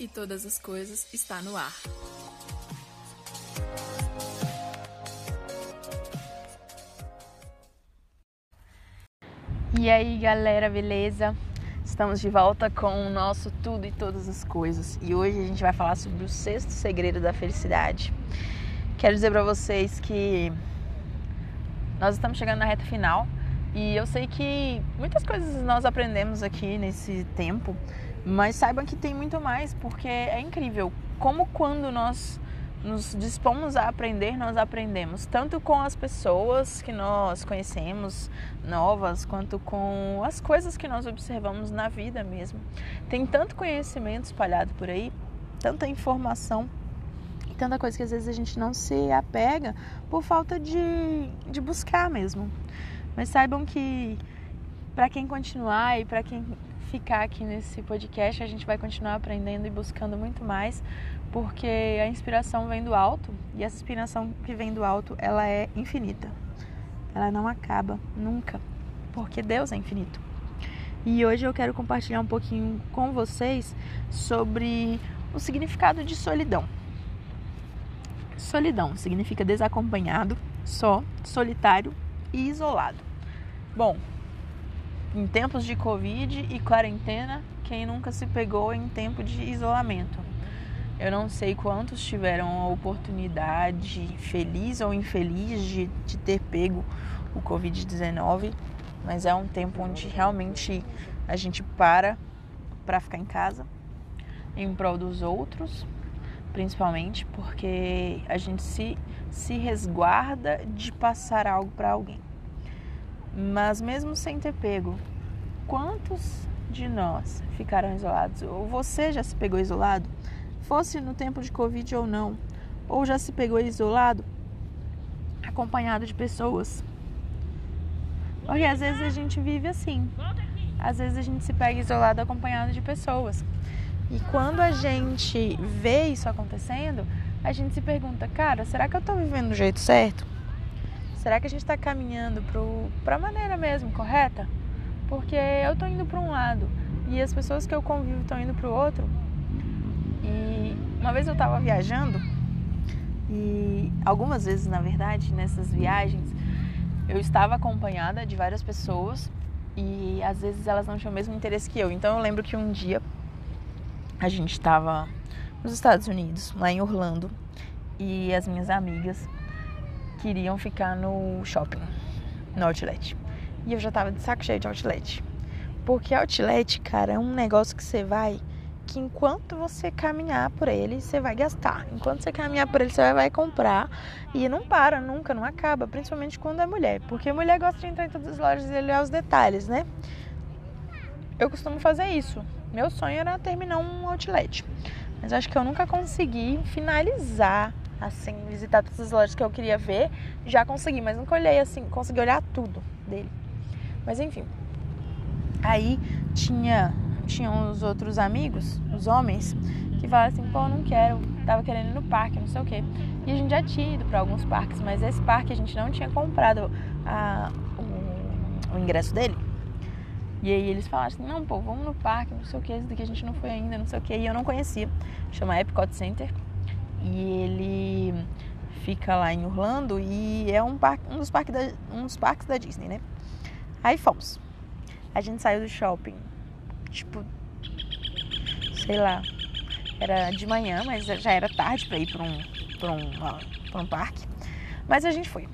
e todas as coisas está no ar. E aí, galera, beleza? Estamos de volta com o nosso Tudo e Todas as Coisas. E hoje a gente vai falar sobre o sexto segredo da felicidade. Quero dizer para vocês que nós estamos chegando na reta final e eu sei que muitas coisas nós aprendemos aqui nesse tempo, mas saibam que tem muito mais, porque é incrível como quando nós nos dispomos a aprender, nós aprendemos, tanto com as pessoas que nós conhecemos, novas, quanto com as coisas que nós observamos na vida mesmo. Tem tanto conhecimento espalhado por aí, tanta informação e tanta coisa que às vezes a gente não se apega por falta de, de buscar mesmo. Mas saibam que para quem continuar e para quem ficar aqui nesse podcast, a gente vai continuar aprendendo e buscando muito mais, porque a inspiração vem do alto e essa inspiração que vem do alto, ela é infinita. Ela não acaba nunca, porque Deus é infinito. E hoje eu quero compartilhar um pouquinho com vocês sobre o significado de solidão. Solidão significa desacompanhado, só, solitário e isolado. Bom, em tempos de Covid e quarentena, quem nunca se pegou em tempo de isolamento? Eu não sei quantos tiveram a oportunidade, feliz ou infeliz, de, de ter pego o Covid-19, mas é um tempo onde realmente a gente para para ficar em casa, em prol dos outros, principalmente porque a gente se, se resguarda de passar algo para alguém. Mas mesmo sem ter pego, quantos de nós ficaram isolados? Ou você já se pegou isolado? Fosse no tempo de Covid ou não? Ou já se pegou isolado acompanhado de pessoas? Porque às vezes a gente vive assim. Às vezes a gente se pega isolado acompanhado de pessoas. E quando a gente vê isso acontecendo, a gente se pergunta, cara, será que eu estou vivendo do jeito certo? Será que a gente está caminhando para a maneira mesmo correta? Porque eu estou indo para um lado e as pessoas que eu convivo estão indo para o outro. E uma vez eu estava viajando e algumas vezes, na verdade, nessas viagens, eu estava acompanhada de várias pessoas e às vezes elas não tinham o mesmo interesse que eu. Então eu lembro que um dia a gente estava nos Estados Unidos, lá em Orlando, e as minhas amigas queriam ficar no shopping, no outlet. E eu já tava de saco cheio de outlet. Porque outlet, cara, é um negócio que você vai que enquanto você caminhar por ele, você vai gastar. Enquanto você caminhar por ele, você vai comprar. E não para, nunca, não acaba. Principalmente quando é mulher. Porque mulher gosta de entrar em todas as lojas e olhar os detalhes, né? Eu costumo fazer isso. Meu sonho era terminar um outlet. Mas acho que eu nunca consegui finalizar assim, visitar todas as lojas que eu queria ver, já consegui, mas nunca olhei assim, consegui olhar tudo dele. Mas enfim. Aí tinha tinham os outros amigos, os homens, que falaram assim, pô, não quero, tava querendo ir no parque, não sei o quê. E a gente já tinha ido para alguns parques, mas esse parque a gente não tinha comprado a, o, o ingresso dele. E aí eles falaram assim, não, pô, vamos no parque, não sei o que, esse daqui a gente não foi ainda, não sei o que, e eu não conhecia. Chama Epcot Center e ele fica lá em Orlando e é um, parque, um, dos parques da, um dos parques da Disney, né? Aí fomos. A gente saiu do shopping, tipo, sei lá, era de manhã, mas já era tarde para ir para um, pra um, um parque. Mas a gente foi.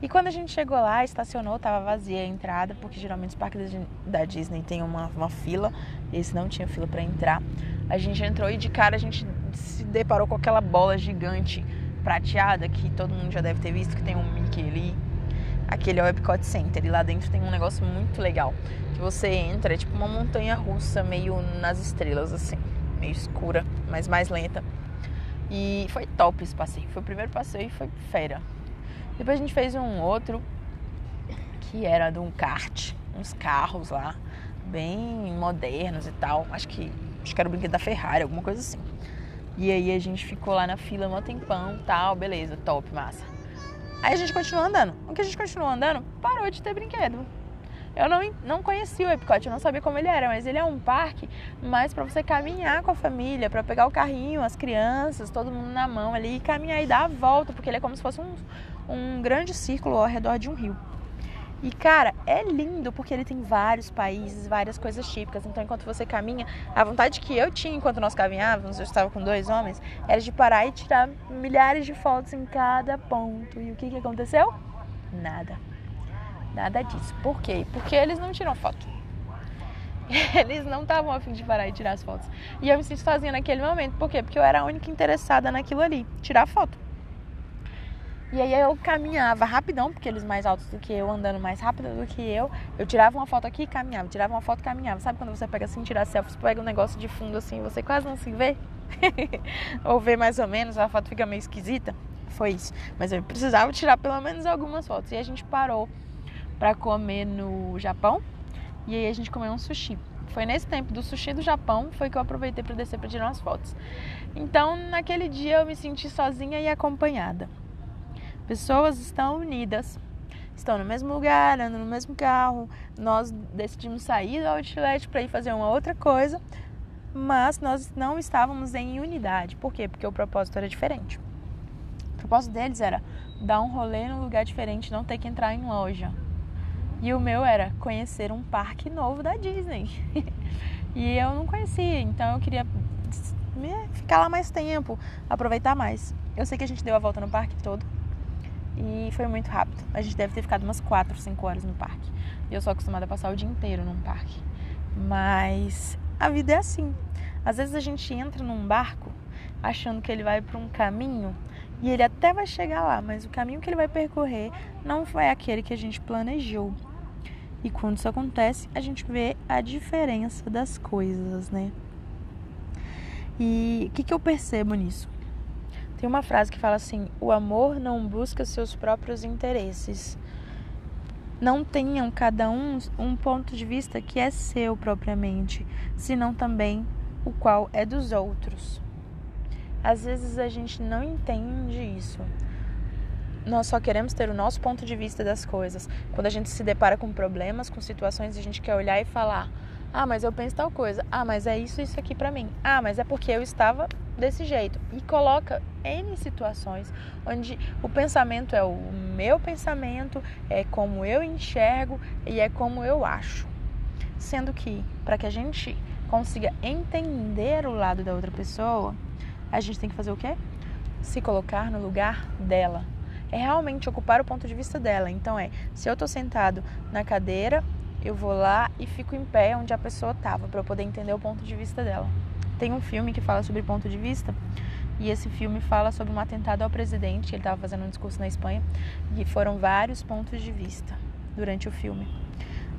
E quando a gente chegou lá, estacionou, tava vazia a entrada, porque geralmente os parques da Disney tem uma, uma fila, esse não tinha fila para entrar. A gente entrou e de cara a gente se deparou com aquela bola gigante prateada que todo mundo já deve ter visto, que tem um Mickey ali. Aquele é o Epcot Center e lá dentro tem um negócio muito legal. Que você entra, é tipo uma montanha russa meio nas estrelas, assim, meio escura, mas mais lenta. E foi top esse passeio. Foi o primeiro passeio e foi fera. Depois a gente fez um outro que era de um kart, uns carros lá, bem modernos e tal. Acho que, acho que era o brinquedo da Ferrari, alguma coisa assim. E aí a gente ficou lá na fila um tempão, tal, beleza, top, massa. Aí a gente continuou andando. O que a gente continuou andando, parou de ter brinquedo. Eu não, não conhecia o Epcot, eu não sabia como ele era, mas ele é um parque mais para você caminhar com a família, para pegar o carrinho, as crianças, todo mundo na mão ali e caminhar e dar a volta, porque ele é como se fosse um, um grande círculo ao redor de um rio. E cara, é lindo porque ele tem vários países, várias coisas típicas. Então, enquanto você caminha, a vontade que eu tinha enquanto nós caminhávamos, eu estava com dois homens, era de parar e tirar milhares de fotos em cada ponto. E o que, que aconteceu? Nada. Nada disso. Por quê? Porque eles não tiram foto. Eles não estavam afim de parar e tirar as fotos. E eu me sinto sozinha naquele momento. Por quê? Porque eu era a única interessada naquilo ali, tirar foto. E aí eu caminhava rapidão, porque eles mais altos do que eu, andando mais rápido do que eu. Eu tirava uma foto aqui e caminhava, tirava uma foto e caminhava. Sabe quando você pega assim, tirar selfie, você pega um negócio de fundo assim, você quase não se vê? ou vê mais ou menos, a foto fica meio esquisita. Foi isso. Mas eu precisava tirar pelo menos algumas fotos. E a gente parou para comer no Japão. E aí a gente comeu um sushi. Foi nesse tempo do sushi do Japão foi que eu aproveitei para descer para tirar umas fotos. Então, naquele dia eu me senti sozinha e acompanhada. Pessoas estão unidas, estão no mesmo lugar, andando no mesmo carro. Nós decidimos sair do outlet para ir fazer uma outra coisa, mas nós não estávamos em unidade. Por quê? Porque o propósito era diferente. O propósito deles era dar um rolê num lugar diferente, não ter que entrar em loja. E o meu era conhecer um parque novo da Disney. e eu não conhecia, então eu queria ficar lá mais tempo, aproveitar mais. Eu sei que a gente deu a volta no parque todo e foi muito rápido. A gente deve ter ficado umas 4, 5 horas no parque. E eu sou acostumada a passar o dia inteiro num parque. Mas a vida é assim. Às vezes a gente entra num barco achando que ele vai para um caminho e ele até vai chegar lá, mas o caminho que ele vai percorrer não foi aquele que a gente planejou. E quando isso acontece, a gente vê a diferença das coisas, né? E o que, que eu percebo nisso? Tem uma frase que fala assim: o amor não busca seus próprios interesses. Não tenham cada um um ponto de vista que é seu propriamente, senão também o qual é dos outros. Às vezes a gente não entende isso. Nós só queremos ter o nosso ponto de vista das coisas. Quando a gente se depara com problemas, com situações, a gente quer olhar e falar: "Ah, mas eu penso tal coisa. Ah, mas é isso isso aqui para mim. Ah, mas é porque eu estava desse jeito e coloca N situações onde o pensamento é o meu pensamento, é como eu enxergo e é como eu acho. Sendo que, para que a gente consiga entender o lado da outra pessoa, a gente tem que fazer o quê? Se colocar no lugar dela. É realmente ocupar o ponto de vista dela. Então é, se eu tô sentado na cadeira, eu vou lá e fico em pé onde a pessoa tava para eu poder entender o ponto de vista dela. Tem um filme que fala sobre ponto de vista. E esse filme fala sobre um atentado ao presidente. Ele estava fazendo um discurso na Espanha. E foram vários pontos de vista durante o filme.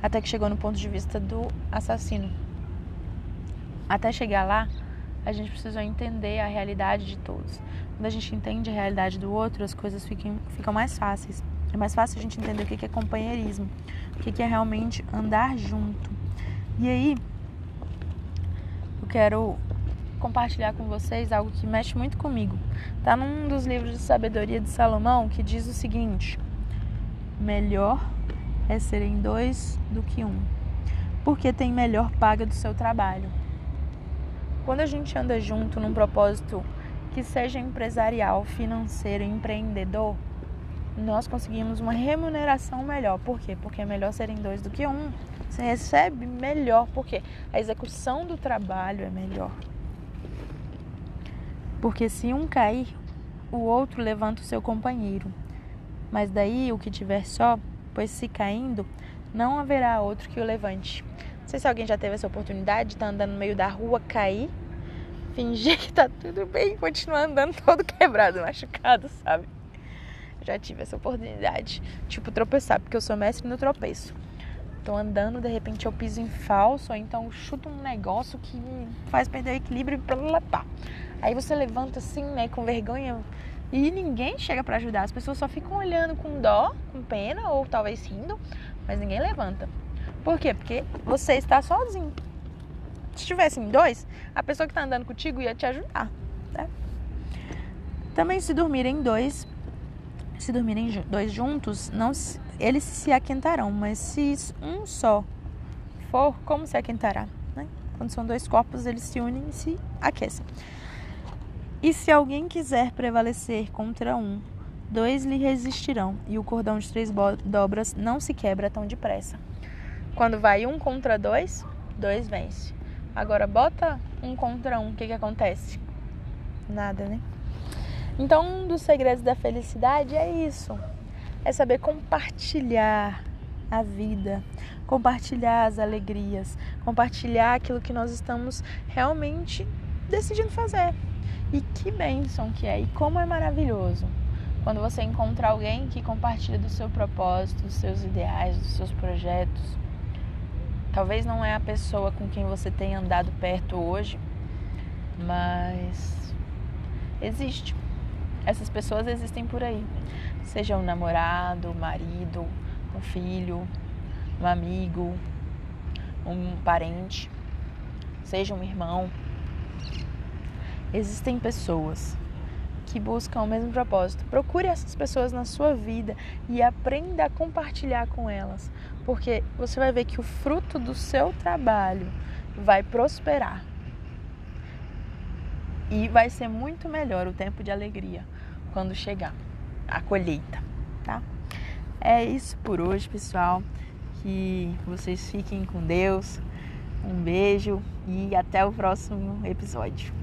Até que chegou no ponto de vista do assassino. Até chegar lá, a gente precisou entender a realidade de todos. Quando a gente entende a realidade do outro, as coisas ficam, ficam mais fáceis. É mais fácil a gente entender o que é companheirismo, o que é realmente andar junto. E aí, eu quero compartilhar com vocês algo que mexe muito comigo. Tá num dos livros de sabedoria de Salomão que diz o seguinte: Melhor é serem dois do que um, porque tem melhor paga do seu trabalho. Quando a gente anda junto num propósito que seja empresarial, financeiro, empreendedor, nós conseguimos uma remuneração melhor. Por quê? Porque é melhor serem dois do que um. Você recebe melhor, porque a execução do trabalho é melhor. Porque se um cair, o outro levanta o seu companheiro. Mas daí o que tiver só, pois se caindo, não haverá outro que o levante. Não sei se alguém já teve essa oportunidade de estar tá andando no meio da rua, cair, fingir que tá tudo bem e continuar andando todo quebrado, machucado, sabe? Já tive essa oportunidade. Tipo, tropeçar, porque eu sou mestre no tropeço. Tô andando, de repente eu piso em falso, ou então chuto um negócio que faz perder o equilíbrio e blá, blá, Aí você levanta assim, né, com vergonha e ninguém chega para ajudar. As pessoas só ficam olhando com dó, com pena ou talvez rindo, mas ninguém levanta. Por quê? Porque você está sozinho. Se tivessem dois, a pessoa que está andando contigo ia te ajudar. Né? Também se dormirem dois, se dormirem dois juntos, não eles se aquentarão, mas se um só for, como se aquentará? Né? Quando são dois corpos, eles se unem e se aquecem. E se alguém quiser prevalecer contra um, dois lhe resistirão, e o cordão de três dobras não se quebra tão depressa. Quando vai um contra dois, dois vence. Agora bota um contra um, o que, que acontece? Nada, né? Então, um dos segredos da felicidade é isso: é saber compartilhar a vida, compartilhar as alegrias, compartilhar aquilo que nós estamos realmente decidindo fazer. E que bênção que é, e como é maravilhoso quando você encontra alguém que compartilha do seu propósito, dos seus ideais, dos seus projetos. Talvez não é a pessoa com quem você tem andado perto hoje, mas existe. Essas pessoas existem por aí. Seja um namorado, marido, um filho, um amigo, um parente, seja um irmão. Existem pessoas que buscam o mesmo propósito. Procure essas pessoas na sua vida e aprenda a compartilhar com elas, porque você vai ver que o fruto do seu trabalho vai prosperar. E vai ser muito melhor o tempo de alegria quando chegar a colheita, tá? É isso por hoje, pessoal. Que vocês fiquem com Deus. Um beijo e até o próximo episódio.